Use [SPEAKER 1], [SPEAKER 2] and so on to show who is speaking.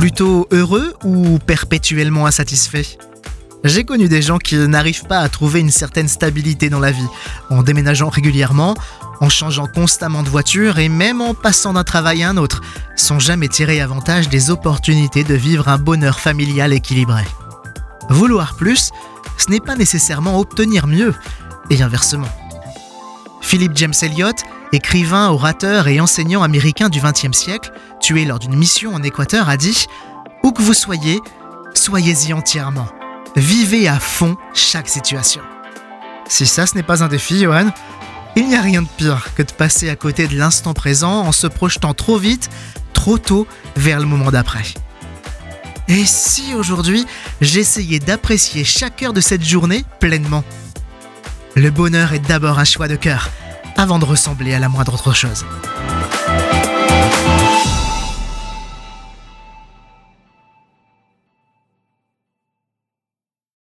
[SPEAKER 1] Plutôt heureux ou perpétuellement insatisfait? J'ai connu des gens qui n'arrivent pas à trouver une certaine stabilité dans la vie, en déménageant régulièrement, en changeant constamment de voiture et même en passant d'un travail à un autre, sans jamais tirer avantage des opportunités de vivre un bonheur familial équilibré. Vouloir plus, ce n'est pas nécessairement obtenir mieux, et inversement. Philip James Elliott, écrivain, orateur et enseignant américain du XXe siècle, tué lors d'une mission en Équateur, a dit Où que vous soyez, soyez-y entièrement. Vivez à fond chaque situation. Si ça, ce n'est pas un défi, Johan, il n'y a rien de pire que de passer à côté de l'instant présent en se projetant trop vite, trop tôt vers le moment d'après. Et si aujourd'hui, j'essayais d'apprécier chaque heure de cette journée pleinement? Le bonheur est d'abord un choix de cœur, avant de ressembler à la moindre autre chose.